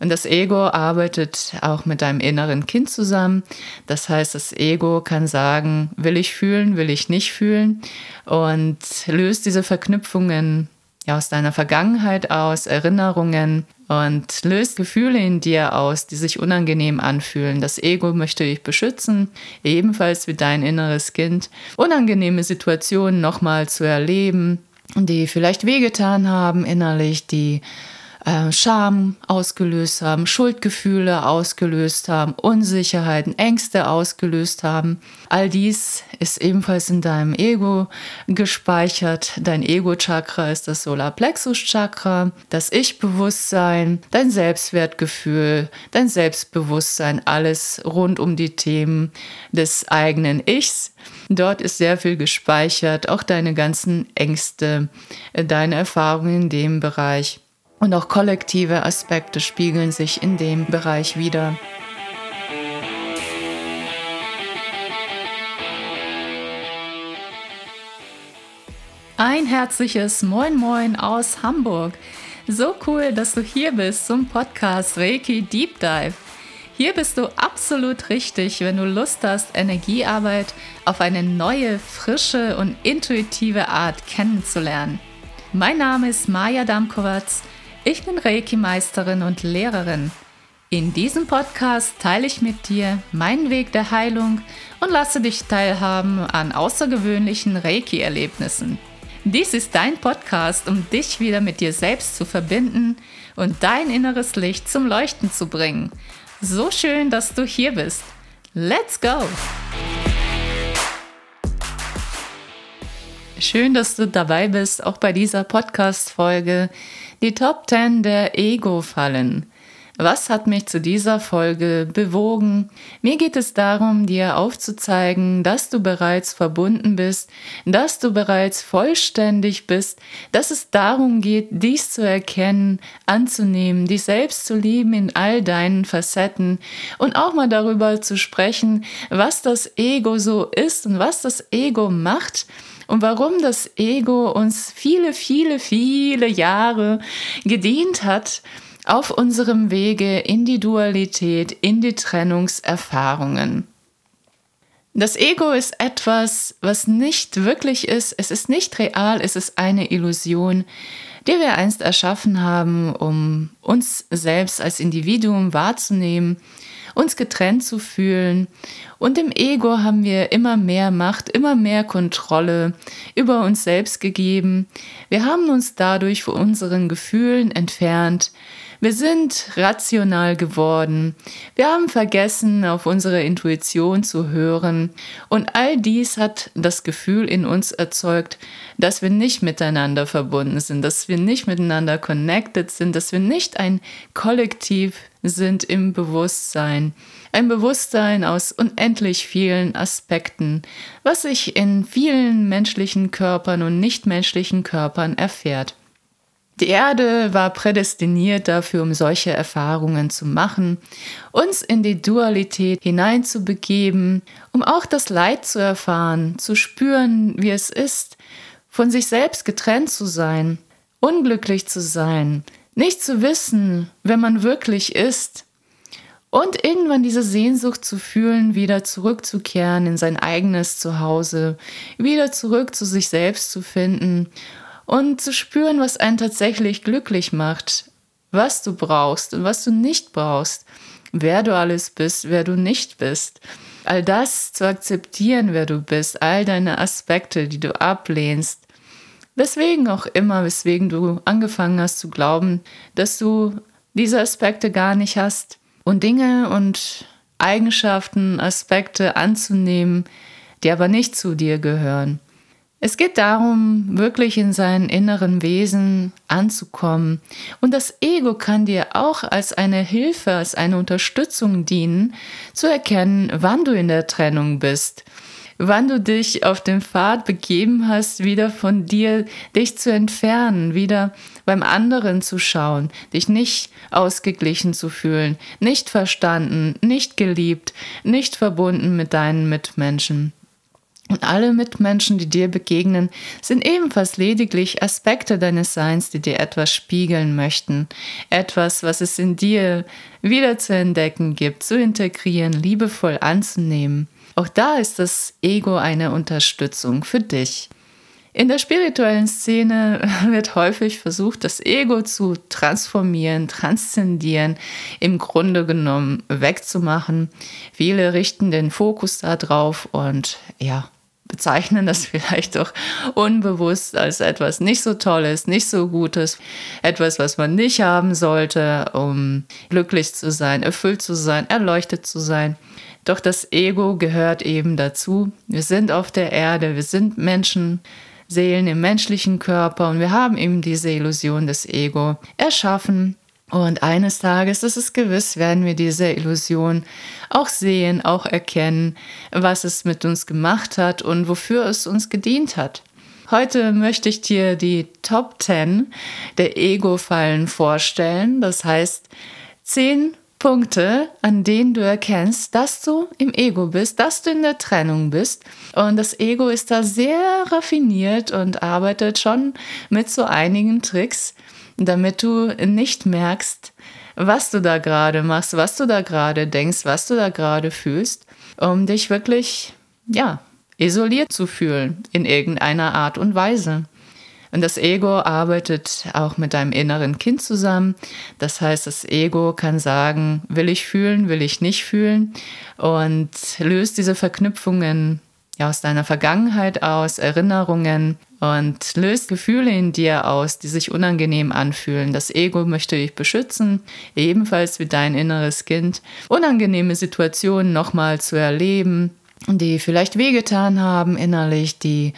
Und das Ego arbeitet auch mit deinem inneren Kind zusammen. Das heißt, das Ego kann sagen, will ich fühlen, will ich nicht fühlen und löst diese Verknüpfungen aus deiner Vergangenheit aus, Erinnerungen und löst Gefühle in dir aus, die sich unangenehm anfühlen. Das Ego möchte dich beschützen, ebenfalls wie dein inneres Kind, unangenehme Situationen nochmal zu erleben, die vielleicht wehgetan haben innerlich, die äh, Scham ausgelöst haben, Schuldgefühle ausgelöst haben, Unsicherheiten, Ängste ausgelöst haben. All dies ist ebenfalls in deinem Ego gespeichert. Dein Ego-Chakra ist das Solarplexus-Chakra, das Ich-Bewusstsein, dein Selbstwertgefühl, dein Selbstbewusstsein, alles rund um die Themen des eigenen Ichs. Dort ist sehr viel gespeichert, auch deine ganzen Ängste, deine Erfahrungen in dem Bereich. Und auch kollektive Aspekte spiegeln sich in dem Bereich wieder. Ein herzliches Moin Moin aus Hamburg. So cool, dass du hier bist zum Podcast Reiki Deep Dive. Hier bist du absolut richtig, wenn du Lust hast, Energiearbeit auf eine neue, frische und intuitive Art kennenzulernen. Mein Name ist Maja Damkowatz ich bin Reiki-Meisterin und Lehrerin. In diesem Podcast teile ich mit dir meinen Weg der Heilung und lasse dich teilhaben an außergewöhnlichen Reiki-Erlebnissen. Dies ist dein Podcast, um dich wieder mit dir selbst zu verbinden und dein inneres Licht zum Leuchten zu bringen. So schön, dass du hier bist. Let's go! Schön, dass du dabei bist, auch bei dieser Podcast-Folge. Die Top 10 der Ego-Fallen. Was hat mich zu dieser Folge bewogen? Mir geht es darum, dir aufzuzeigen, dass du bereits verbunden bist, dass du bereits vollständig bist, dass es darum geht, dies zu erkennen, anzunehmen, dich selbst zu lieben in all deinen Facetten und auch mal darüber zu sprechen, was das Ego so ist und was das Ego macht und warum das Ego uns viele, viele, viele Jahre gedient hat auf unserem Wege in die Dualität, in die Trennungserfahrungen. Das Ego ist etwas, was nicht wirklich ist, es ist nicht real, es ist eine Illusion, die wir einst erschaffen haben, um uns selbst als Individuum wahrzunehmen uns getrennt zu fühlen. Und im Ego haben wir immer mehr Macht, immer mehr Kontrolle über uns selbst gegeben. Wir haben uns dadurch von unseren Gefühlen entfernt. Wir sind rational geworden. Wir haben vergessen, auf unsere Intuition zu hören. Und all dies hat das Gefühl in uns erzeugt, dass wir nicht miteinander verbunden sind, dass wir nicht miteinander connected sind, dass wir nicht ein Kollektiv sind im Bewusstsein. Ein Bewusstsein aus unendlich vielen Aspekten, was sich in vielen menschlichen Körpern und nichtmenschlichen Körpern erfährt. Die Erde war prädestiniert dafür, um solche Erfahrungen zu machen, uns in die Dualität hineinzubegeben, um auch das Leid zu erfahren, zu spüren, wie es ist, von sich selbst getrennt zu sein, unglücklich zu sein, nicht zu wissen, wer man wirklich ist und irgendwann diese Sehnsucht zu fühlen, wieder zurückzukehren in sein eigenes Zuhause, wieder zurück zu sich selbst zu finden und zu spüren, was einen tatsächlich glücklich macht, was du brauchst und was du nicht brauchst, wer du alles bist, wer du nicht bist. All das zu akzeptieren, wer du bist, all deine Aspekte, die du ablehnst. Weswegen auch immer, weswegen du angefangen hast zu glauben, dass du diese Aspekte gar nicht hast. Und Dinge und Eigenschaften, Aspekte anzunehmen, die aber nicht zu dir gehören. Es geht darum, wirklich in seinen inneren Wesen anzukommen. Und das Ego kann dir auch als eine Hilfe, als eine Unterstützung dienen, zu erkennen, wann du in der Trennung bist wann du dich auf den Pfad begeben hast, wieder von dir dich zu entfernen, wieder beim anderen zu schauen, dich nicht ausgeglichen zu fühlen, nicht verstanden, nicht geliebt, nicht verbunden mit deinen Mitmenschen. Und alle Mitmenschen, die dir begegnen, sind ebenfalls lediglich Aspekte deines Seins, die dir etwas spiegeln möchten. Etwas, was es in dir wieder zu entdecken gibt, zu integrieren, liebevoll anzunehmen. Auch da ist das Ego eine Unterstützung für dich. In der spirituellen Szene wird häufig versucht, das Ego zu transformieren, transzendieren, im Grunde genommen wegzumachen. Viele richten den Fokus darauf und ja, bezeichnen das vielleicht auch unbewusst als etwas nicht so Tolles, nicht so Gutes, etwas, was man nicht haben sollte, um glücklich zu sein, erfüllt zu sein, erleuchtet zu sein. Doch das Ego gehört eben dazu. Wir sind auf der Erde, wir sind Menschen, Seelen im menschlichen Körper und wir haben eben diese Illusion des Ego erschaffen. Und eines Tages, das ist gewiss, werden wir diese Illusion auch sehen, auch erkennen, was es mit uns gemacht hat und wofür es uns gedient hat. Heute möchte ich dir die Top 10 der Ego-Fallen vorstellen. Das heißt, 10 Punkte, an denen du erkennst, dass du im Ego bist, dass du in der Trennung bist. Und das Ego ist da sehr raffiniert und arbeitet schon mit so einigen Tricks, damit du nicht merkst, was du da gerade machst, was du da gerade denkst, was du da gerade fühlst, um dich wirklich, ja, isoliert zu fühlen in irgendeiner Art und Weise. Und das Ego arbeitet auch mit deinem inneren Kind zusammen. Das heißt, das Ego kann sagen, will ich fühlen, will ich nicht fühlen und löst diese Verknüpfungen aus deiner Vergangenheit aus, Erinnerungen und löst Gefühle in dir aus, die sich unangenehm anfühlen. Das Ego möchte dich beschützen, ebenfalls wie dein inneres Kind, unangenehme Situationen nochmal zu erleben, die vielleicht wehgetan haben innerlich, die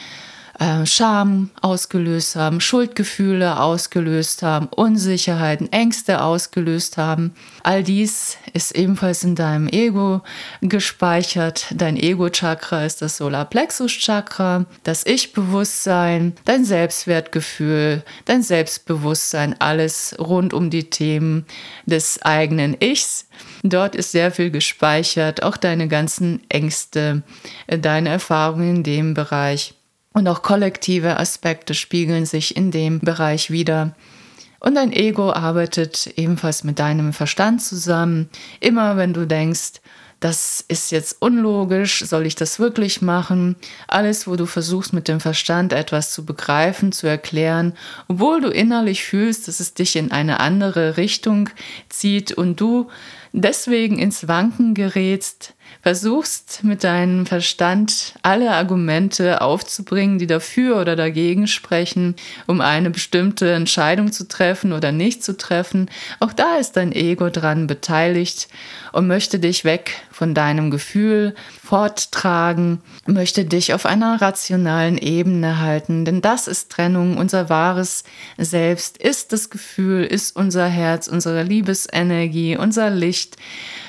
äh, Scham ausgelöst haben, Schuldgefühle ausgelöst haben, Unsicherheiten, Ängste ausgelöst haben. All dies ist ebenfalls in deinem Ego gespeichert. Dein Ego-Chakra ist das Solarplexus-Chakra, das Ich-Bewusstsein, dein Selbstwertgefühl, dein Selbstbewusstsein, alles rund um die Themen des eigenen Ichs. Dort ist sehr viel gespeichert, auch deine ganzen Ängste, deine Erfahrungen in dem Bereich. Und auch kollektive Aspekte spiegeln sich in dem Bereich wieder. Und dein Ego arbeitet ebenfalls mit deinem Verstand zusammen. Immer wenn du denkst, das ist jetzt unlogisch, soll ich das wirklich machen? Alles, wo du versuchst mit dem Verstand etwas zu begreifen, zu erklären, obwohl du innerlich fühlst, dass es dich in eine andere Richtung zieht und du deswegen ins Wanken gerätst, versuchst mit deinem Verstand alle Argumente aufzubringen, die dafür oder dagegen sprechen, um eine bestimmte Entscheidung zu treffen oder nicht zu treffen, auch da ist dein Ego dran beteiligt und möchte dich weg von deinem Gefühl forttragen, möchte dich auf einer rationalen Ebene halten, denn das ist Trennung, unser wahres Selbst ist das Gefühl, ist unser Herz, unsere Liebesenergie, unser Licht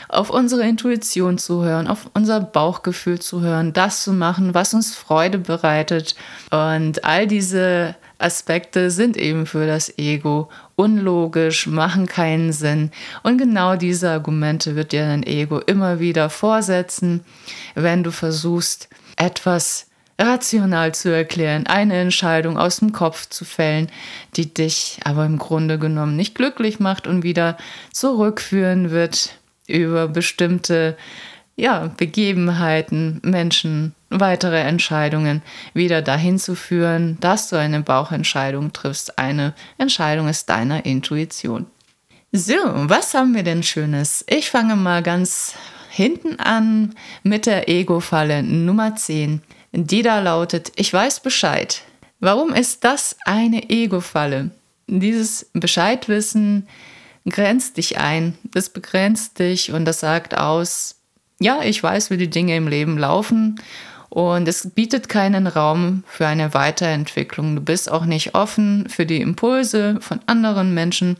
auf unsere Intuition zu hören, auf unser Bauchgefühl zu hören, das zu machen, was uns Freude bereitet. Und all diese Aspekte sind eben für das Ego unlogisch, machen keinen Sinn. Und genau diese Argumente wird dir dein Ego immer wieder vorsetzen, wenn du versuchst, etwas rational zu erklären, eine Entscheidung aus dem Kopf zu fällen, die dich aber im Grunde genommen nicht glücklich macht und wieder zurückführen wird über bestimmte ja, Begebenheiten, Menschen, weitere Entscheidungen wieder dahin zu führen, dass du eine Bauchentscheidung triffst. Eine Entscheidung ist deiner Intuition. So, was haben wir denn Schönes? Ich fange mal ganz hinten an mit der Ego-Falle Nummer 10. Die da lautet, ich weiß Bescheid. Warum ist das eine Ego-Falle? Dieses Bescheidwissen grenzt dich ein, das begrenzt dich und das sagt aus, ja, ich weiß, wie die Dinge im Leben laufen und es bietet keinen Raum für eine Weiterentwicklung. Du bist auch nicht offen für die Impulse von anderen Menschen.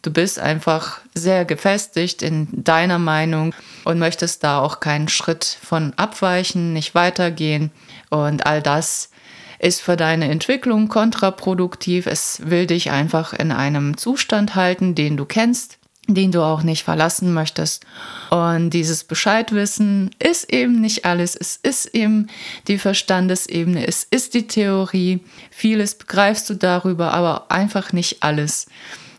Du bist einfach sehr gefestigt in deiner Meinung und möchtest da auch keinen Schritt von abweichen, nicht weitergehen. Und all das ist für deine Entwicklung kontraproduktiv. Es will dich einfach in einem Zustand halten, den du kennst, den du auch nicht verlassen möchtest. Und dieses Bescheidwissen ist eben nicht alles. Es ist eben die Verstandesebene, es ist die Theorie. Vieles begreifst du darüber, aber einfach nicht alles.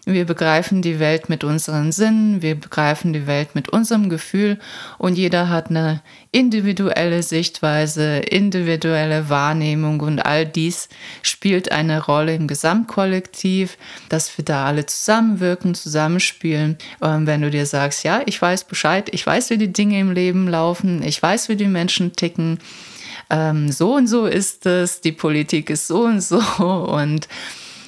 Wir begreifen die Welt mit unseren Sinnen, wir begreifen die Welt mit unserem Gefühl und jeder hat eine individuelle Sichtweise, individuelle Wahrnehmung und all dies spielt eine Rolle im Gesamtkollektiv, dass wir da alle zusammenwirken, zusammenspielen. Und wenn du dir sagst, ja, ich weiß Bescheid, ich weiß, wie die Dinge im Leben laufen, ich weiß, wie die Menschen ticken, ähm, so und so ist es, die Politik ist so und so und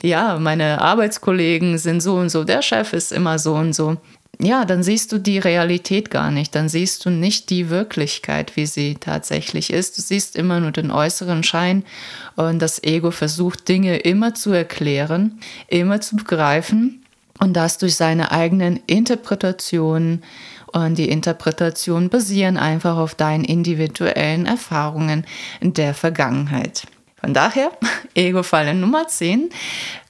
ja, meine Arbeitskollegen sind so und so, der Chef ist immer so und so. Ja, dann siehst du die Realität gar nicht, dann siehst du nicht die Wirklichkeit, wie sie tatsächlich ist. Du siehst immer nur den äußeren Schein und das Ego versucht Dinge immer zu erklären, immer zu begreifen und das durch seine eigenen Interpretationen. Und die Interpretationen basieren einfach auf deinen individuellen Erfahrungen der Vergangenheit. Von daher, Ego-Falle Nummer 10,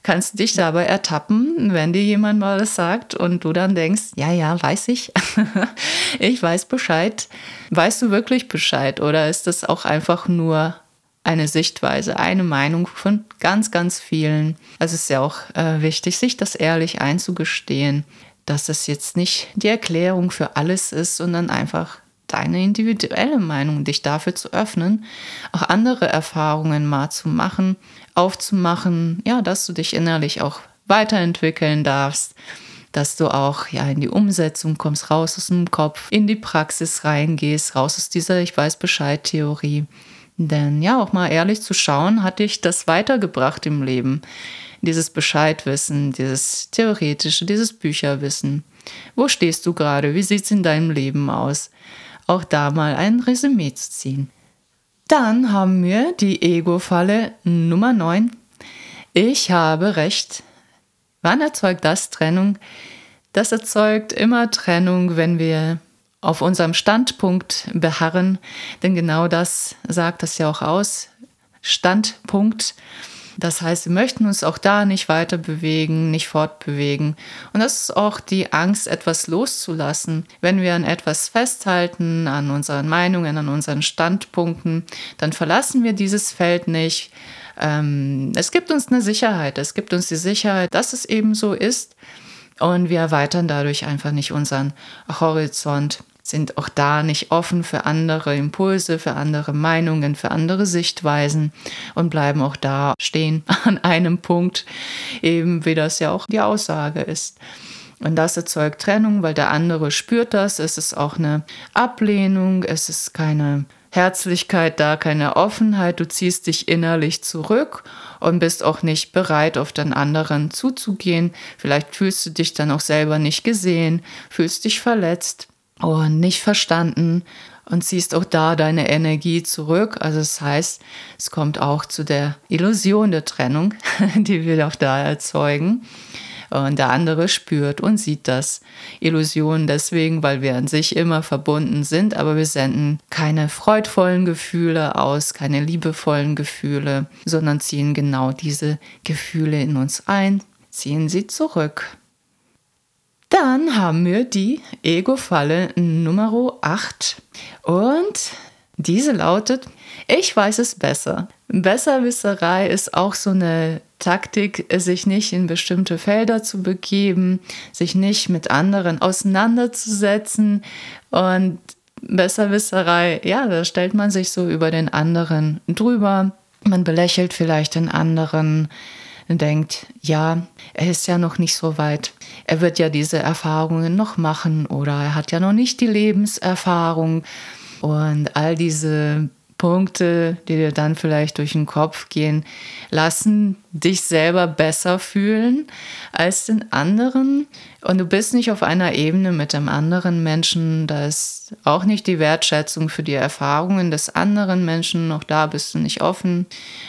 kannst du dich dabei ertappen, wenn dir jemand mal das sagt und du dann denkst, ja, ja, weiß ich. ich weiß Bescheid. Weißt du wirklich Bescheid oder ist das auch einfach nur eine Sichtweise, eine Meinung von ganz, ganz vielen? Also es ist ja auch äh, wichtig, sich das ehrlich einzugestehen, dass es jetzt nicht die Erklärung für alles ist, sondern einfach deine individuelle Meinung, dich dafür zu öffnen, auch andere Erfahrungen mal zu machen, aufzumachen, ja, dass du dich innerlich auch weiterentwickeln darfst, dass du auch ja in die Umsetzung kommst, raus aus dem Kopf, in die Praxis reingehst, raus aus dieser Ich weiß Bescheid Theorie. Denn ja, auch mal ehrlich zu schauen, hat dich das weitergebracht im Leben. Dieses Bescheidwissen, dieses theoretische, dieses Bücherwissen. Wo stehst du gerade? Wie sieht es in deinem Leben aus? Auch da mal ein Resümee zu ziehen. Dann haben wir die Ego-Falle Nummer 9. Ich habe recht. Wann erzeugt das Trennung? Das erzeugt immer Trennung, wenn wir auf unserem Standpunkt beharren, denn genau das sagt das ja auch aus. Standpunkt. Das heißt, wir möchten uns auch da nicht weiter bewegen, nicht fortbewegen. Und das ist auch die Angst, etwas loszulassen. Wenn wir an etwas festhalten, an unseren Meinungen, an unseren Standpunkten, dann verlassen wir dieses Feld nicht. Ähm, es gibt uns eine Sicherheit. Es gibt uns die Sicherheit, dass es eben so ist. Und wir erweitern dadurch einfach nicht unseren Horizont sind auch da nicht offen für andere Impulse, für andere Meinungen, für andere Sichtweisen und bleiben auch da stehen an einem Punkt, eben wie das ja auch die Aussage ist. Und das erzeugt Trennung, weil der andere spürt das. Es ist auch eine Ablehnung, es ist keine Herzlichkeit da, keine Offenheit. Du ziehst dich innerlich zurück und bist auch nicht bereit, auf den anderen zuzugehen. Vielleicht fühlst du dich dann auch selber nicht gesehen, fühlst dich verletzt und nicht verstanden und ziehst auch da deine Energie zurück. Also das heißt, es kommt auch zu der Illusion der Trennung, die wir auch da erzeugen. Und der andere spürt und sieht das. Illusion deswegen, weil wir an sich immer verbunden sind, aber wir senden keine freudvollen Gefühle aus, keine liebevollen Gefühle, sondern ziehen genau diese Gefühle in uns ein, ziehen sie zurück. Dann haben wir die Ego-Falle Nummer 8. Und diese lautet, ich weiß es besser. Besserwisserei ist auch so eine Taktik, sich nicht in bestimmte Felder zu begeben, sich nicht mit anderen auseinanderzusetzen. Und Besserwisserei, ja, da stellt man sich so über den anderen drüber. Man belächelt vielleicht den anderen, denkt, ja, er ist ja noch nicht so weit. Er wird ja diese Erfahrungen noch machen oder er hat ja noch nicht die Lebenserfahrung und all diese Punkte, die dir dann vielleicht durch den Kopf gehen, lassen dich selber besser fühlen als den anderen. Und du bist nicht auf einer Ebene mit dem anderen Menschen. Da ist auch nicht die Wertschätzung für die Erfahrungen des anderen Menschen. Auch da bist du nicht offen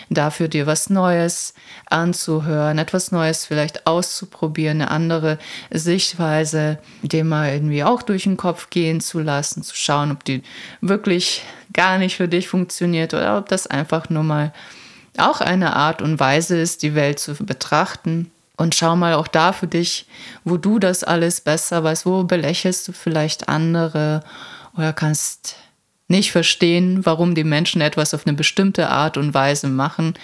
dafür, dir was Neues anzuhören, etwas Neues vielleicht auszuprobieren, eine andere Sichtweise, dir mal irgendwie auch durch den Kopf gehen zu lassen, zu schauen, ob die wirklich gar nicht für dich funktioniert oder ob das einfach nur mal auch eine Art und Weise ist, die Welt zu betrachten. Und schau mal auch da für dich, wo du das alles besser weißt, wo belächelst du vielleicht andere oder kannst nicht verstehen, warum die Menschen etwas auf eine bestimmte Art und Weise machen.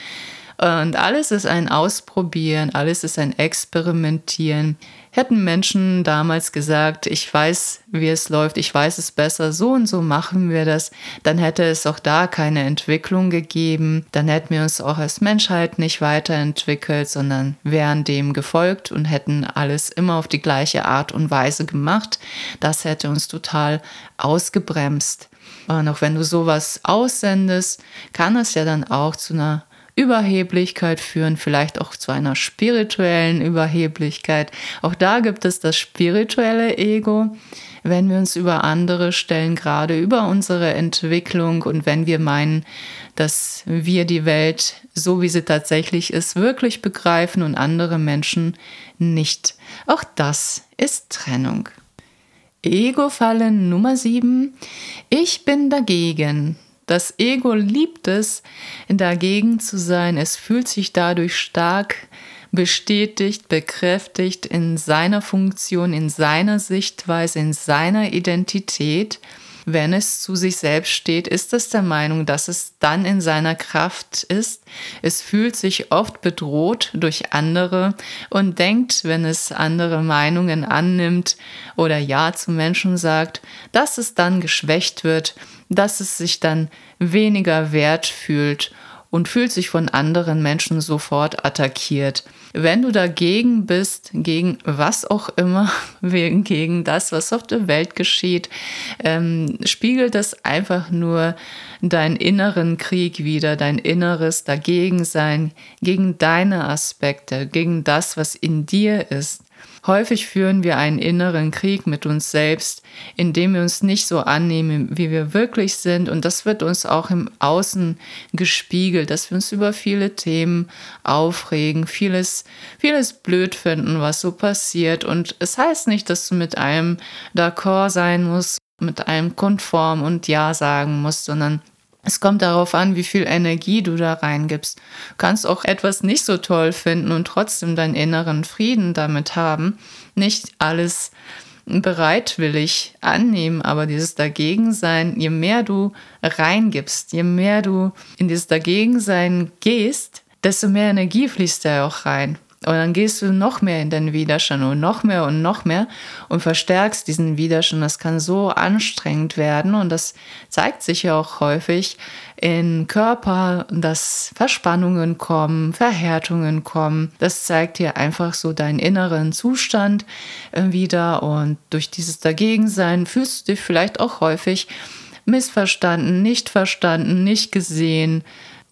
Und alles ist ein Ausprobieren, alles ist ein Experimentieren. Hätten Menschen damals gesagt, ich weiß, wie es läuft, ich weiß es besser, so und so machen wir das, dann hätte es auch da keine Entwicklung gegeben, dann hätten wir uns auch als Menschheit nicht weiterentwickelt, sondern wären dem gefolgt und hätten alles immer auf die gleiche Art und Weise gemacht. Das hätte uns total ausgebremst. Und auch wenn du sowas aussendest, kann es ja dann auch zu einer Überheblichkeit führen, vielleicht auch zu einer spirituellen Überheblichkeit. Auch da gibt es das spirituelle Ego, wenn wir uns über andere stellen, gerade über unsere Entwicklung und wenn wir meinen, dass wir die Welt so wie sie tatsächlich ist, wirklich begreifen und andere Menschen nicht. Auch das ist Trennung. Ego-Falle Nummer 7. Ich bin dagegen. Das Ego liebt es, dagegen zu sein. Es fühlt sich dadurch stark bestätigt, bekräftigt in seiner Funktion, in seiner Sichtweise, in seiner Identität wenn es zu sich selbst steht, ist es der Meinung, dass es dann in seiner Kraft ist. Es fühlt sich oft bedroht durch andere und denkt, wenn es andere Meinungen annimmt oder Ja zu Menschen sagt, dass es dann geschwächt wird, dass es sich dann weniger wert fühlt und fühlt sich von anderen Menschen sofort attackiert. Wenn du dagegen bist, gegen was auch immer, gegen das, was auf der Welt geschieht, ähm, spiegelt das einfach nur deinen inneren Krieg wieder, dein inneres Dagegensein gegen deine Aspekte, gegen das, was in dir ist. Häufig führen wir einen inneren Krieg mit uns selbst, indem wir uns nicht so annehmen, wie wir wirklich sind. Und das wird uns auch im Außen gespiegelt, dass wir uns über viele Themen aufregen, vieles, vieles blöd finden, was so passiert. Und es heißt nicht, dass du mit einem d'accord sein musst, mit einem konform und ja sagen musst, sondern es kommt darauf an, wie viel Energie du da reingibst. Du kannst auch etwas nicht so toll finden und trotzdem deinen inneren Frieden damit haben. Nicht alles bereitwillig annehmen, aber dieses Dagegensein, je mehr du reingibst, je mehr du in dieses Dagegensein gehst, desto mehr Energie fließt da auch rein. Und dann gehst du noch mehr in den Widerstand und noch mehr und noch mehr und verstärkst diesen Widerstand. Das kann so anstrengend werden und das zeigt sich ja auch häufig im Körper, dass Verspannungen kommen, Verhärtungen kommen. Das zeigt dir einfach so deinen inneren Zustand äh, wieder und durch dieses Dagegensein fühlst du dich vielleicht auch häufig missverstanden, nicht verstanden, nicht gesehen,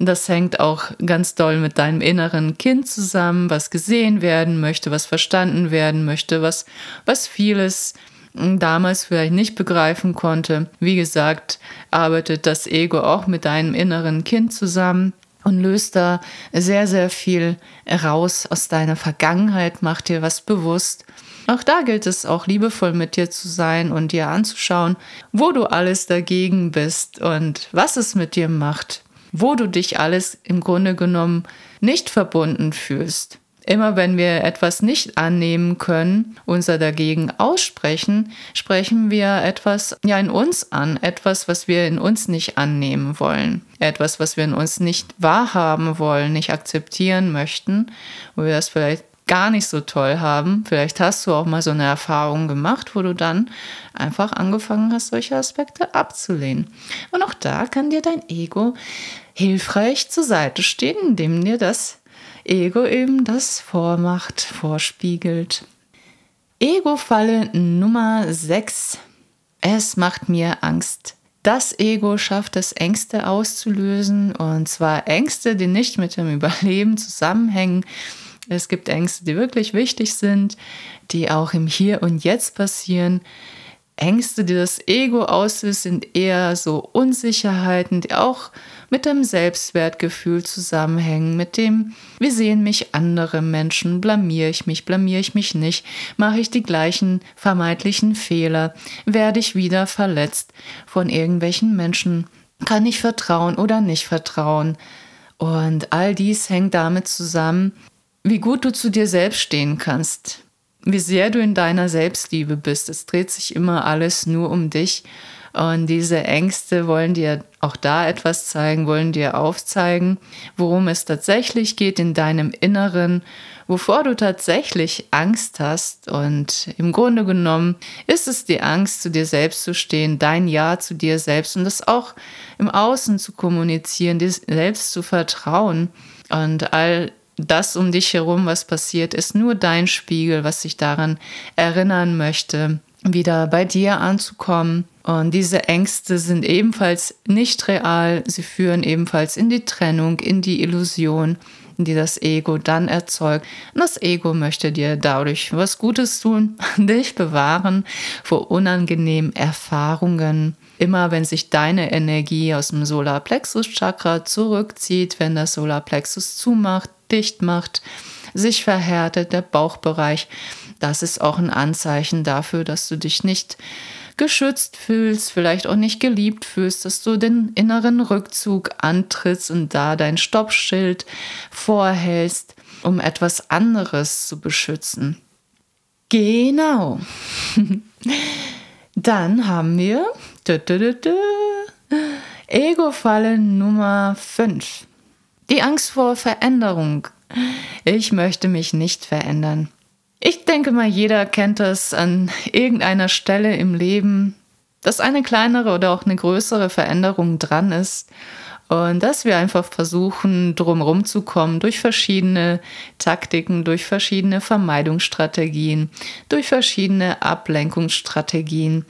das hängt auch ganz doll mit deinem inneren Kind zusammen, was gesehen werden möchte, was verstanden werden möchte, was, was vieles damals vielleicht nicht begreifen konnte. Wie gesagt, arbeitet das Ego auch mit deinem inneren Kind zusammen und löst da sehr, sehr viel raus aus deiner Vergangenheit, macht dir was bewusst. Auch da gilt es auch liebevoll mit dir zu sein und dir anzuschauen, wo du alles dagegen bist und was es mit dir macht wo du dich alles im Grunde genommen nicht verbunden fühlst. Immer wenn wir etwas nicht annehmen können, unser dagegen aussprechen, sprechen wir etwas ja in uns an, etwas, was wir in uns nicht annehmen wollen, etwas, was wir in uns nicht wahrhaben wollen, nicht akzeptieren möchten, wo wir das vielleicht gar nicht so toll haben. Vielleicht hast du auch mal so eine Erfahrung gemacht, wo du dann einfach angefangen hast, solche Aspekte abzulehnen. Und auch da kann dir dein Ego hilfreich zur Seite stehen, indem dir das Ego eben das vormacht, vorspiegelt. Ego-Falle Nummer 6. Es macht mir Angst. Das Ego schafft es, Ängste auszulösen, und zwar Ängste, die nicht mit dem Überleben zusammenhängen, es gibt Ängste, die wirklich wichtig sind, die auch im Hier und Jetzt passieren. Ängste, die das Ego auslöst, sind eher so Unsicherheiten, die auch mit dem Selbstwertgefühl zusammenhängen, mit dem, wie sehen mich andere Menschen, blamiere ich mich, blamiere ich mich nicht, mache ich die gleichen vermeintlichen Fehler, werde ich wieder verletzt von irgendwelchen Menschen, kann ich vertrauen oder nicht vertrauen. Und all dies hängt damit zusammen, wie gut du zu dir selbst stehen kannst, wie sehr du in deiner Selbstliebe bist. Es dreht sich immer alles nur um dich. Und diese Ängste wollen dir auch da etwas zeigen, wollen dir aufzeigen, worum es tatsächlich geht in deinem Inneren, wovor du tatsächlich Angst hast. Und im Grunde genommen ist es die Angst, zu dir selbst zu stehen, dein Ja zu dir selbst und das auch im Außen zu kommunizieren, dir selbst zu vertrauen. Und all das um dich herum, was passiert, ist nur dein Spiegel, was sich daran erinnern möchte, wieder bei dir anzukommen. Und diese Ängste sind ebenfalls nicht real. Sie führen ebenfalls in die Trennung, in die Illusion, die das Ego dann erzeugt. Und das Ego möchte dir dadurch was Gutes tun, dich bewahren vor unangenehmen Erfahrungen. Immer wenn sich deine Energie aus dem Solarplexus-Chakra zurückzieht, wenn das Solarplexus zumacht, dicht macht, sich verhärtet, der Bauchbereich, das ist auch ein Anzeichen dafür, dass du dich nicht geschützt fühlst, vielleicht auch nicht geliebt fühlst, dass du den inneren Rückzug antrittst und da dein Stoppschild vorhältst, um etwas anderes zu beschützen. Genau. Dann haben wir Ego-Falle Nummer 5. Die Angst vor Veränderung. Ich möchte mich nicht verändern. Ich denke mal, jeder kennt es an irgendeiner Stelle im Leben, dass eine kleinere oder auch eine größere Veränderung dran ist und dass wir einfach versuchen, drumherum zu kommen durch verschiedene Taktiken, durch verschiedene Vermeidungsstrategien, durch verschiedene Ablenkungsstrategien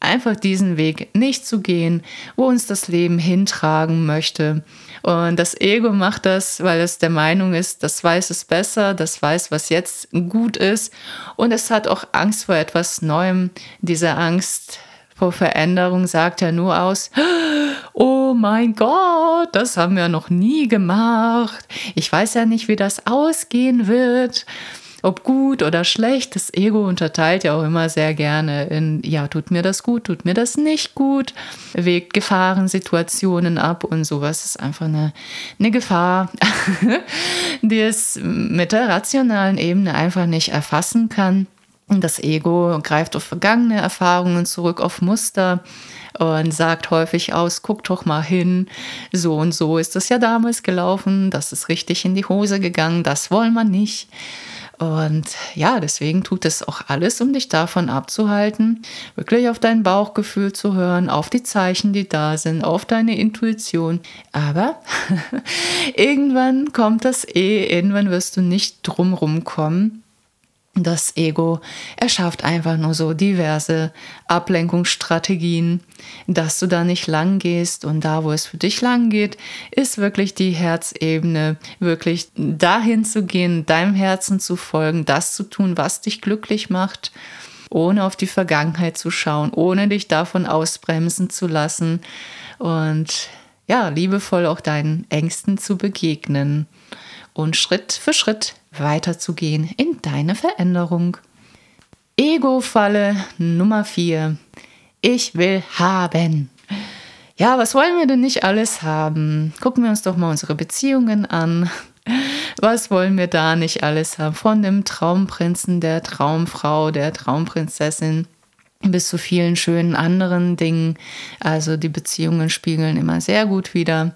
einfach diesen Weg nicht zu gehen, wo uns das Leben hintragen möchte. Und das Ego macht das, weil es der Meinung ist, das weiß es besser, das weiß, was jetzt gut ist. Und es hat auch Angst vor etwas Neuem. Diese Angst vor Veränderung sagt ja nur aus, oh mein Gott, das haben wir noch nie gemacht. Ich weiß ja nicht, wie das ausgehen wird ob gut oder schlecht, das Ego unterteilt ja auch immer sehr gerne in, ja, tut mir das gut, tut mir das nicht gut, wägt Gefahrensituationen ab und sowas ist einfach eine, eine Gefahr, die es mit der rationalen Ebene einfach nicht erfassen kann. Das Ego greift auf vergangene Erfahrungen zurück, auf Muster und sagt häufig aus, guck doch mal hin, so und so ist das ja damals gelaufen, das ist richtig in die Hose gegangen, das wollen wir nicht. Und ja, deswegen tut es auch alles, um dich davon abzuhalten, wirklich auf dein Bauchgefühl zu hören, auf die Zeichen, die da sind, auf deine Intuition. Aber irgendwann kommt das eh, irgendwann wirst du nicht drumrum kommen, das Ego erschafft einfach nur so diverse Ablenkungsstrategien, dass du da nicht lang gehst und da, wo es für dich lang geht, ist wirklich die Herzebene, wirklich dahin zu gehen, deinem Herzen zu folgen, das zu tun, was dich glücklich macht, ohne auf die Vergangenheit zu schauen, ohne dich davon ausbremsen zu lassen und ja, liebevoll auch deinen Ängsten zu begegnen und Schritt für Schritt weiterzugehen in deine Veränderung. Ego-Falle Nummer 4. Ich will haben. Ja, was wollen wir denn nicht alles haben? Gucken wir uns doch mal unsere Beziehungen an. Was wollen wir da nicht alles haben? Von dem Traumprinzen, der Traumfrau, der Traumprinzessin bis zu vielen schönen anderen Dingen. Also die Beziehungen spiegeln immer sehr gut wider,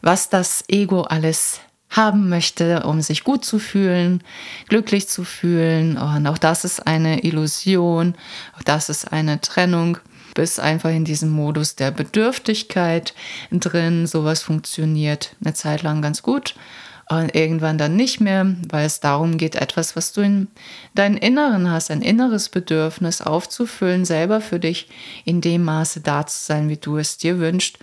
was das Ego alles haben möchte, um sich gut zu fühlen, glücklich zu fühlen. Und auch das ist eine Illusion, auch das ist eine Trennung. Bist einfach in diesem Modus der Bedürftigkeit drin. Sowas funktioniert eine Zeit lang ganz gut und irgendwann dann nicht mehr, weil es darum geht, etwas, was du in deinem Inneren hast, ein inneres Bedürfnis aufzufüllen, selber für dich in dem Maße da zu sein, wie du es dir wünschst.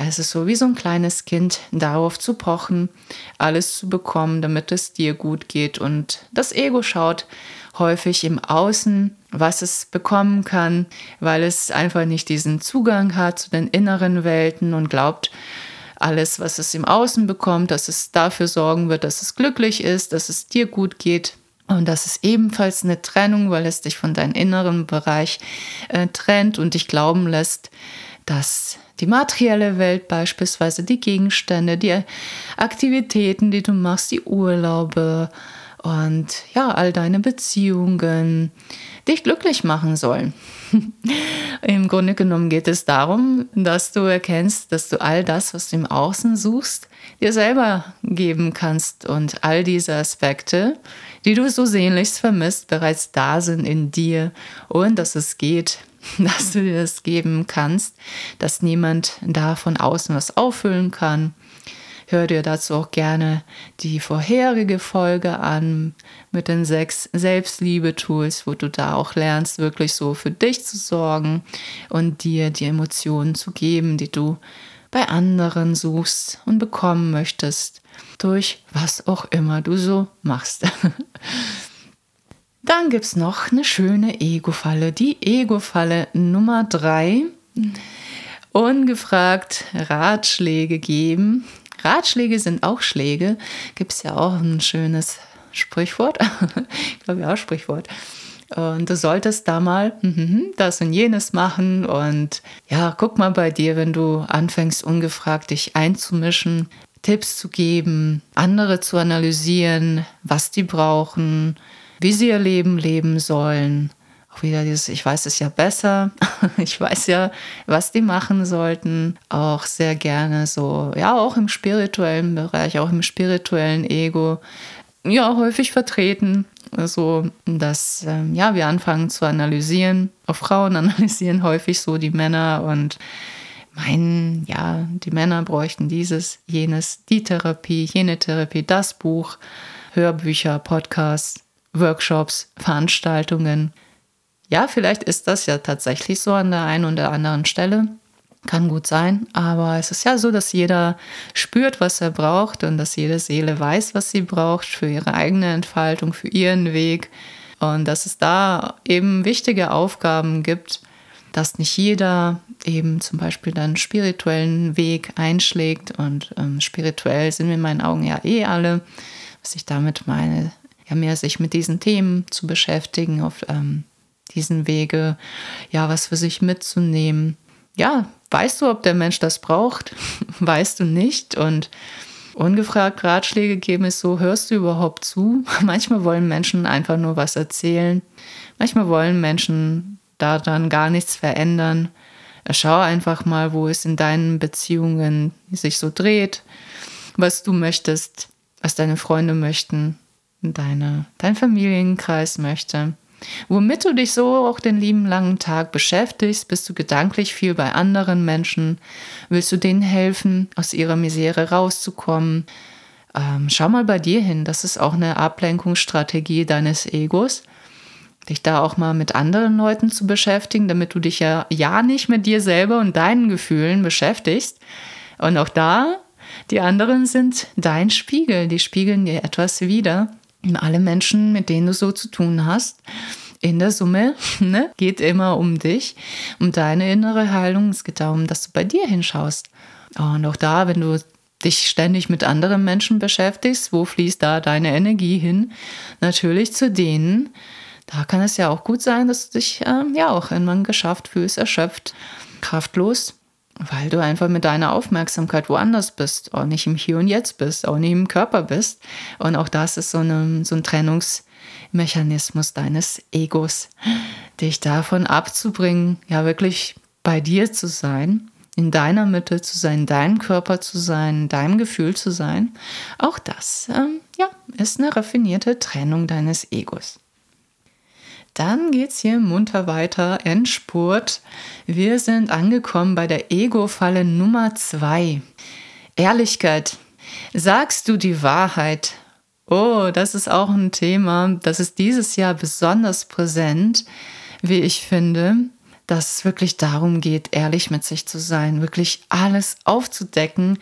Es ist so wie so ein kleines Kind, darauf zu pochen, alles zu bekommen, damit es dir gut geht. Und das Ego schaut häufig im Außen, was es bekommen kann, weil es einfach nicht diesen Zugang hat zu den inneren Welten und glaubt, alles, was es im Außen bekommt, dass es dafür sorgen wird, dass es glücklich ist, dass es dir gut geht. Und das ist ebenfalls eine Trennung, weil es dich von deinem inneren Bereich äh, trennt und dich glauben lässt, dass die materielle Welt beispielsweise, die Gegenstände, die Aktivitäten, die du machst, die Urlaube und ja, all deine Beziehungen dich glücklich machen sollen. Im Grunde genommen geht es darum, dass du erkennst, dass du all das, was du im Außen suchst, dir selber geben kannst und all diese Aspekte, die du so sehnlichst vermisst, bereits da sind in dir und dass es geht, dass du dir das geben kannst, dass niemand da von außen was auffüllen kann Hör dir dazu auch gerne die vorherige Folge an mit den sechs Selbstliebe-Tools, wo du da auch lernst, wirklich so für dich zu sorgen und dir die Emotionen zu geben, die du bei anderen suchst und bekommen möchtest, durch was auch immer du so machst. Dann gibt es noch eine schöne Ego-Falle, die Ego-Falle Nummer drei. Ungefragt Ratschläge geben Ratschläge sind auch Schläge. Gibt es ja auch ein schönes Sprichwort. ich glaube ja, Sprichwort. Und du solltest da mal mhm, das und jenes machen. Und ja, guck mal bei dir, wenn du anfängst, ungefragt dich einzumischen, Tipps zu geben, andere zu analysieren, was die brauchen, wie sie ihr Leben leben sollen. Wieder dieses, ich weiß es ja besser, ich weiß ja, was die machen sollten, auch sehr gerne so, ja, auch im spirituellen Bereich, auch im spirituellen Ego, ja, häufig vertreten. So, dass ähm, ja, wir anfangen zu analysieren. Auch Frauen analysieren häufig so die Männer und meinen, ja, die Männer bräuchten dieses, jenes, die Therapie, jene Therapie, das Buch, Hörbücher, Podcasts, Workshops, Veranstaltungen. Ja, vielleicht ist das ja tatsächlich so an der einen oder anderen Stelle. Kann gut sein, aber es ist ja so, dass jeder spürt, was er braucht und dass jede Seele weiß, was sie braucht für ihre eigene Entfaltung, für ihren Weg. Und dass es da eben wichtige Aufgaben gibt, dass nicht jeder eben zum Beispiel dann spirituellen Weg einschlägt. Und ähm, spirituell sind wir in meinen Augen ja eh alle. Was ich damit meine, ja mehr sich mit diesen Themen zu beschäftigen, auf ähm, diesen Wege, ja, was für sich mitzunehmen. Ja, weißt du, ob der Mensch das braucht? weißt du nicht. Und ungefragt Ratschläge geben ist so, hörst du überhaupt zu? Manchmal wollen Menschen einfach nur was erzählen. Manchmal wollen Menschen daran gar nichts verändern. Schau einfach mal, wo es in deinen Beziehungen sich so dreht, was du möchtest, was deine Freunde möchten, deine, dein Familienkreis möchte. Womit du dich so auch den lieben langen Tag beschäftigst, bist du gedanklich viel bei anderen Menschen, willst du denen helfen, aus ihrer Misere rauszukommen. Ähm, schau mal bei dir hin, das ist auch eine Ablenkungsstrategie deines Egos, dich da auch mal mit anderen Leuten zu beschäftigen, damit du dich ja, ja nicht mit dir selber und deinen Gefühlen beschäftigst. Und auch da, die anderen sind dein Spiegel, die spiegeln dir etwas wider alle Menschen, mit denen du so zu tun hast, in der Summe ne, geht immer um dich, um deine innere Heilung. Es geht darum, dass du bei dir hinschaust. Und auch da, wenn du dich ständig mit anderen Menschen beschäftigst, wo fließt da deine Energie hin? Natürlich zu denen. Da kann es ja auch gut sein, dass du dich ähm, ja auch irgendwann geschafft fühlst, erschöpft, kraftlos weil du einfach mit deiner Aufmerksamkeit woanders bist, auch nicht im Hier und Jetzt bist, auch nicht im Körper bist. Und auch das ist so, eine, so ein Trennungsmechanismus deines Egos, dich davon abzubringen, ja wirklich bei dir zu sein, in deiner Mitte zu sein, in deinem Körper zu sein, in deinem Gefühl zu sein. Auch das, ähm, ja, ist eine raffinierte Trennung deines Egos. Dann geht's hier munter weiter, Endspurt. Wir sind angekommen bei der Ego-Falle Nummer zwei. Ehrlichkeit. Sagst du die Wahrheit? Oh, das ist auch ein Thema, das ist dieses Jahr besonders präsent, wie ich finde dass es wirklich darum geht, ehrlich mit sich zu sein, wirklich alles aufzudecken.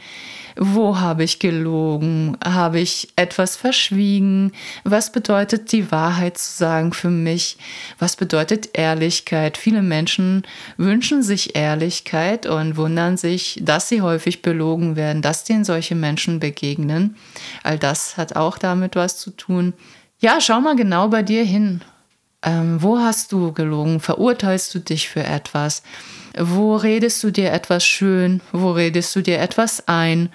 Wo habe ich gelogen? Habe ich etwas verschwiegen? Was bedeutet die Wahrheit zu sagen für mich? Was bedeutet Ehrlichkeit? Viele Menschen wünschen sich Ehrlichkeit und wundern sich, dass sie häufig belogen werden, dass denen solche Menschen begegnen. All das hat auch damit was zu tun. Ja, schau mal genau bei dir hin. Ähm, wo hast du gelogen? Verurteilst du dich für etwas? Wo redest du dir etwas schön? Wo redest du dir etwas ein?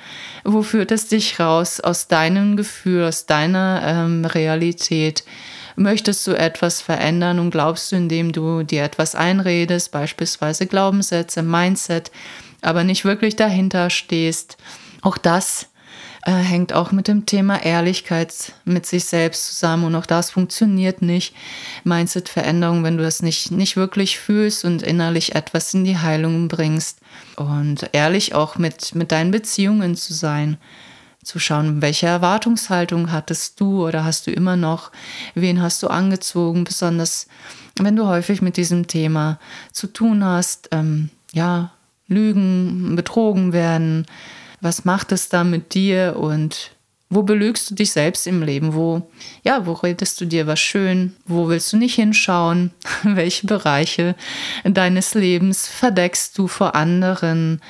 Wo führt es dich raus aus deinem Gefühl, aus deiner ähm, Realität? Möchtest du etwas verändern und glaubst du, indem du dir etwas einredest, beispielsweise Glaubenssätze, Mindset, aber nicht wirklich dahinter stehst? Auch das äh, hängt auch mit dem Thema Ehrlichkeit mit sich selbst zusammen und auch das funktioniert nicht. Mindset-Veränderung, wenn du das nicht, nicht wirklich fühlst und innerlich etwas in die Heilung bringst. Und ehrlich auch mit, mit deinen Beziehungen zu sein zu schauen, welche Erwartungshaltung hattest du oder hast du immer noch, wen hast du angezogen, besonders wenn du häufig mit diesem Thema zu tun hast, ähm, ja, Lügen, betrogen werden, was macht es da mit dir und wo belügst du dich selbst im Leben? Wo, ja, wo redest du dir was schön? Wo willst du nicht hinschauen? Welche Bereiche deines Lebens verdeckst du vor anderen?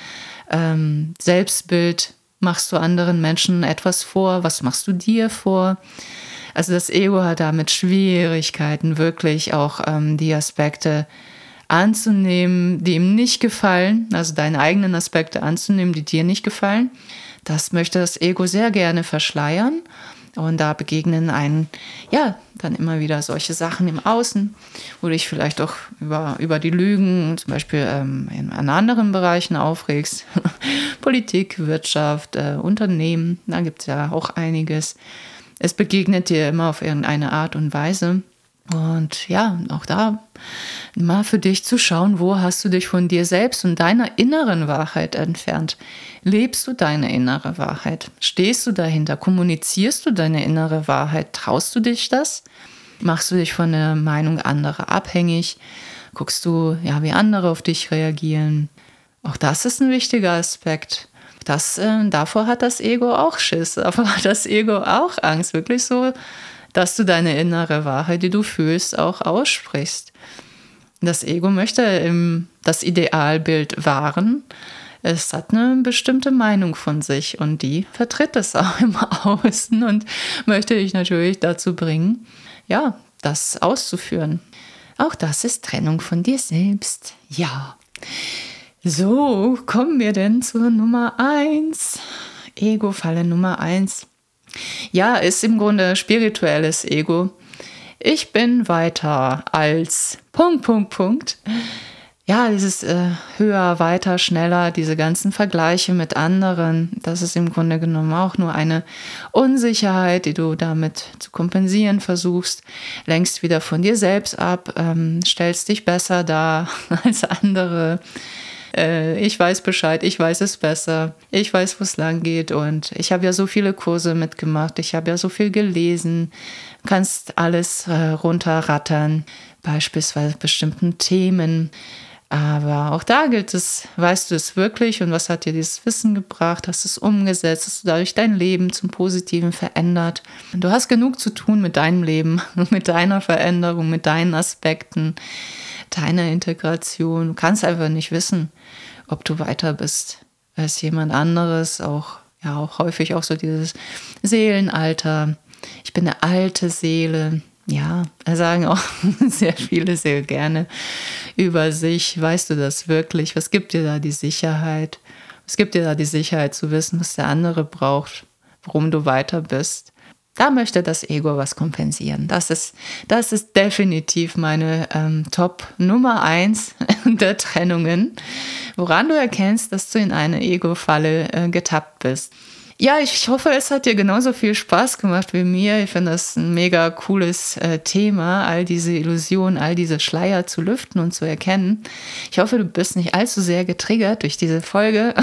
Ähm, Selbstbild, machst du anderen Menschen etwas vor? Was machst du dir vor? Also das Ego hat damit Schwierigkeiten, wirklich auch ähm, die Aspekte anzunehmen, die ihm nicht gefallen, also deine eigenen Aspekte anzunehmen, die dir nicht gefallen. Das möchte das Ego sehr gerne verschleiern. Und da begegnen einen, ja, dann immer wieder solche Sachen im Außen, wo du dich vielleicht auch über, über die Lügen, zum Beispiel ähm, in, in anderen Bereichen aufregst. Politik, Wirtschaft, äh, Unternehmen, da gibt es ja auch einiges. Es begegnet dir immer auf irgendeine Art und Weise. Und ja, auch da mal für dich zu schauen, wo hast du dich von dir selbst und deiner inneren Wahrheit entfernt? Lebst du deine innere Wahrheit? Stehst du dahinter? Kommunizierst du deine innere Wahrheit? Traust du dich das? Machst du dich von der Meinung anderer abhängig? Guckst du, ja, wie andere auf dich reagieren? Auch das ist ein wichtiger Aspekt. Das, äh, davor hat das Ego auch Schiss, davor hat das Ego auch Angst, wirklich so dass du deine innere Wahrheit, die du fühlst, auch aussprichst. Das Ego möchte das Idealbild wahren. Es hat eine bestimmte Meinung von sich und die vertritt es auch im Außen und möchte dich natürlich dazu bringen, ja, das auszuführen. Auch das ist Trennung von dir selbst. Ja. So, kommen wir denn zur Nummer 1. Ego-Falle Nummer 1. Ja, ist im Grunde spirituelles Ego. Ich bin weiter als Punkt, Punkt, Punkt. Ja, dieses äh, höher, weiter, schneller, diese ganzen Vergleiche mit anderen, das ist im Grunde genommen auch nur eine Unsicherheit, die du damit zu kompensieren versuchst, lenkst wieder von dir selbst ab, ähm, stellst dich besser dar als andere äh, ich weiß Bescheid, ich weiß es besser, ich weiß, wo es lang geht und ich habe ja so viele Kurse mitgemacht, ich habe ja so viel gelesen, kannst alles äh, runterrattern, beispielsweise bestimmten Themen. Aber auch da gilt es, weißt du es wirklich und was hat dir dieses Wissen gebracht? Hast du es umgesetzt? Hast du dadurch dein Leben zum Positiven verändert? Du hast genug zu tun mit deinem Leben, mit deiner Veränderung, mit deinen Aspekten deiner Integration. Du kannst einfach nicht wissen, ob du weiter bist als jemand anderes. Auch, ja, auch häufig auch so dieses Seelenalter. Ich bin eine alte Seele. Ja, sagen auch sehr viele sehr gerne über sich. Weißt du das wirklich? Was gibt dir da die Sicherheit? Was gibt dir da die Sicherheit zu wissen, was der andere braucht, warum du weiter bist? Da möchte das Ego was kompensieren. Das ist, das ist definitiv meine ähm, Top Nummer eins der Trennungen, woran du erkennst, dass du in eine Ego-Falle äh, getappt bist. Ja, ich hoffe, es hat dir genauso viel Spaß gemacht wie mir. Ich finde das ein mega cooles äh, Thema, all diese Illusionen, all diese Schleier zu lüften und zu erkennen. Ich hoffe, du bist nicht allzu sehr getriggert durch diese Folge.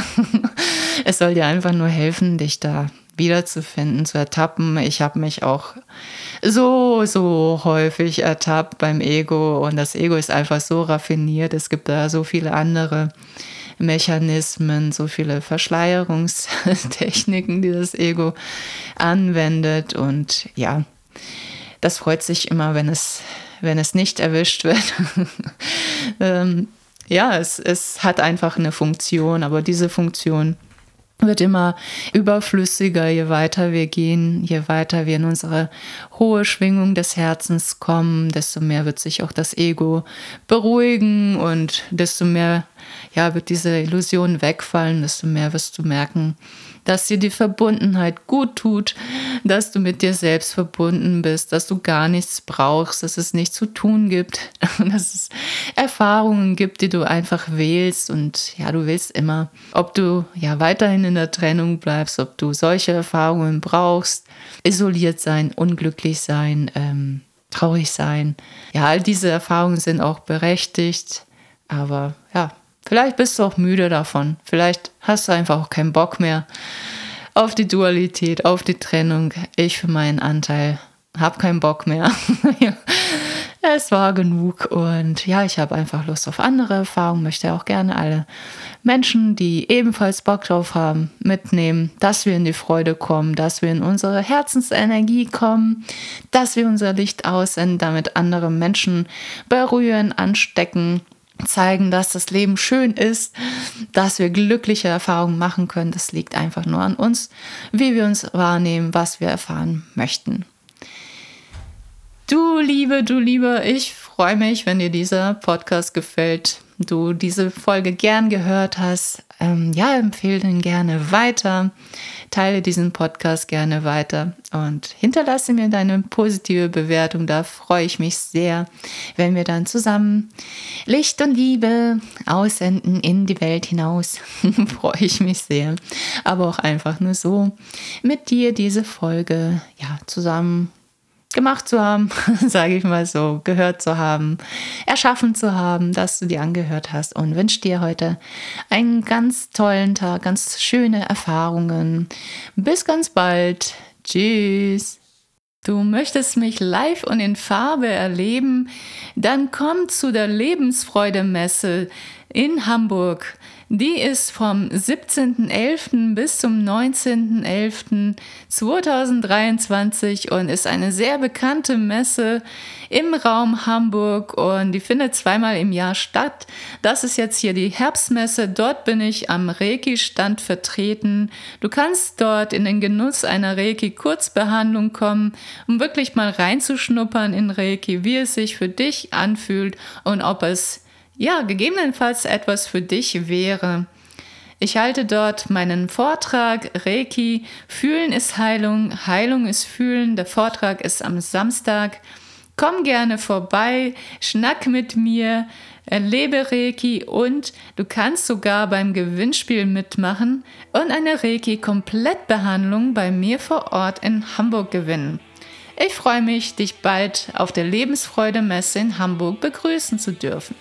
es soll dir einfach nur helfen, dich da wiederzufinden, zu ertappen. Ich habe mich auch so, so häufig ertappt beim Ego und das Ego ist einfach so raffiniert. Es gibt da so viele andere Mechanismen, so viele Verschleierungstechniken, die das Ego anwendet und ja, das freut sich immer, wenn es, wenn es nicht erwischt wird. ähm, ja, es, es hat einfach eine Funktion, aber diese Funktion wird immer überflüssiger, je weiter wir gehen, je weiter wir in unsere hohe Schwingung des Herzens kommen, desto mehr wird sich auch das Ego beruhigen und desto mehr ja, wird diese Illusion wegfallen, desto mehr wirst du merken, dass dir die Verbundenheit gut tut, dass du mit dir selbst verbunden bist, dass du gar nichts brauchst, dass es nichts zu tun gibt, dass es Erfahrungen gibt, die du einfach wählst und ja, du willst immer, ob du ja weiterhin in der Trennung bleibst, ob du solche Erfahrungen brauchst, isoliert sein, unglücklich sein, ähm, traurig sein. Ja, all diese Erfahrungen sind auch berechtigt, aber ja, Vielleicht bist du auch müde davon. Vielleicht hast du einfach auch keinen Bock mehr auf die Dualität, auf die Trennung. Ich für meinen Anteil habe keinen Bock mehr. es war genug und ja, ich habe einfach Lust auf andere Erfahrungen, möchte auch gerne alle Menschen, die ebenfalls Bock drauf haben, mitnehmen, dass wir in die Freude kommen, dass wir in unsere Herzensenergie kommen, dass wir unser Licht aussenden, damit andere Menschen berühren, anstecken zeigen, dass das Leben schön ist, dass wir glückliche Erfahrungen machen können. Das liegt einfach nur an uns, wie wir uns wahrnehmen, was wir erfahren möchten. Du Liebe, du Liebe, ich freue mich, wenn dir dieser Podcast gefällt, du diese Folge gern gehört hast. Ähm, ja, empfehle den gerne weiter, teile diesen Podcast gerne weiter und hinterlasse mir deine positive Bewertung. Da freue ich mich sehr, wenn wir dann zusammen Licht und Liebe aussenden in die Welt hinaus. freue ich mich sehr. Aber auch einfach nur so mit dir diese Folge ja zusammen gemacht zu haben, sage ich mal so, gehört zu haben, erschaffen zu haben, dass du dir angehört hast und wünsche dir heute einen ganz tollen Tag, ganz schöne Erfahrungen. Bis ganz bald. Tschüss. Du möchtest mich live und in Farbe erleben? Dann komm zu der Lebensfreude-Messe in Hamburg. Die ist vom 17.11. bis zum 19.11.2023 und ist eine sehr bekannte Messe im Raum Hamburg und die findet zweimal im Jahr statt. Das ist jetzt hier die Herbstmesse. Dort bin ich am Reiki-Stand vertreten. Du kannst dort in den Genuss einer Reiki-Kurzbehandlung kommen, um wirklich mal reinzuschnuppern in Reiki, wie es sich für dich anfühlt und ob es ja, gegebenenfalls etwas für dich wäre. Ich halte dort meinen Vortrag Reiki, Fühlen ist Heilung, Heilung ist Fühlen. Der Vortrag ist am Samstag. Komm gerne vorbei, schnack mit mir, erlebe Reiki und du kannst sogar beim Gewinnspiel mitmachen und eine Reiki-Komplettbehandlung bei mir vor Ort in Hamburg gewinnen. Ich freue mich, dich bald auf der Lebensfreude Messe in Hamburg begrüßen zu dürfen.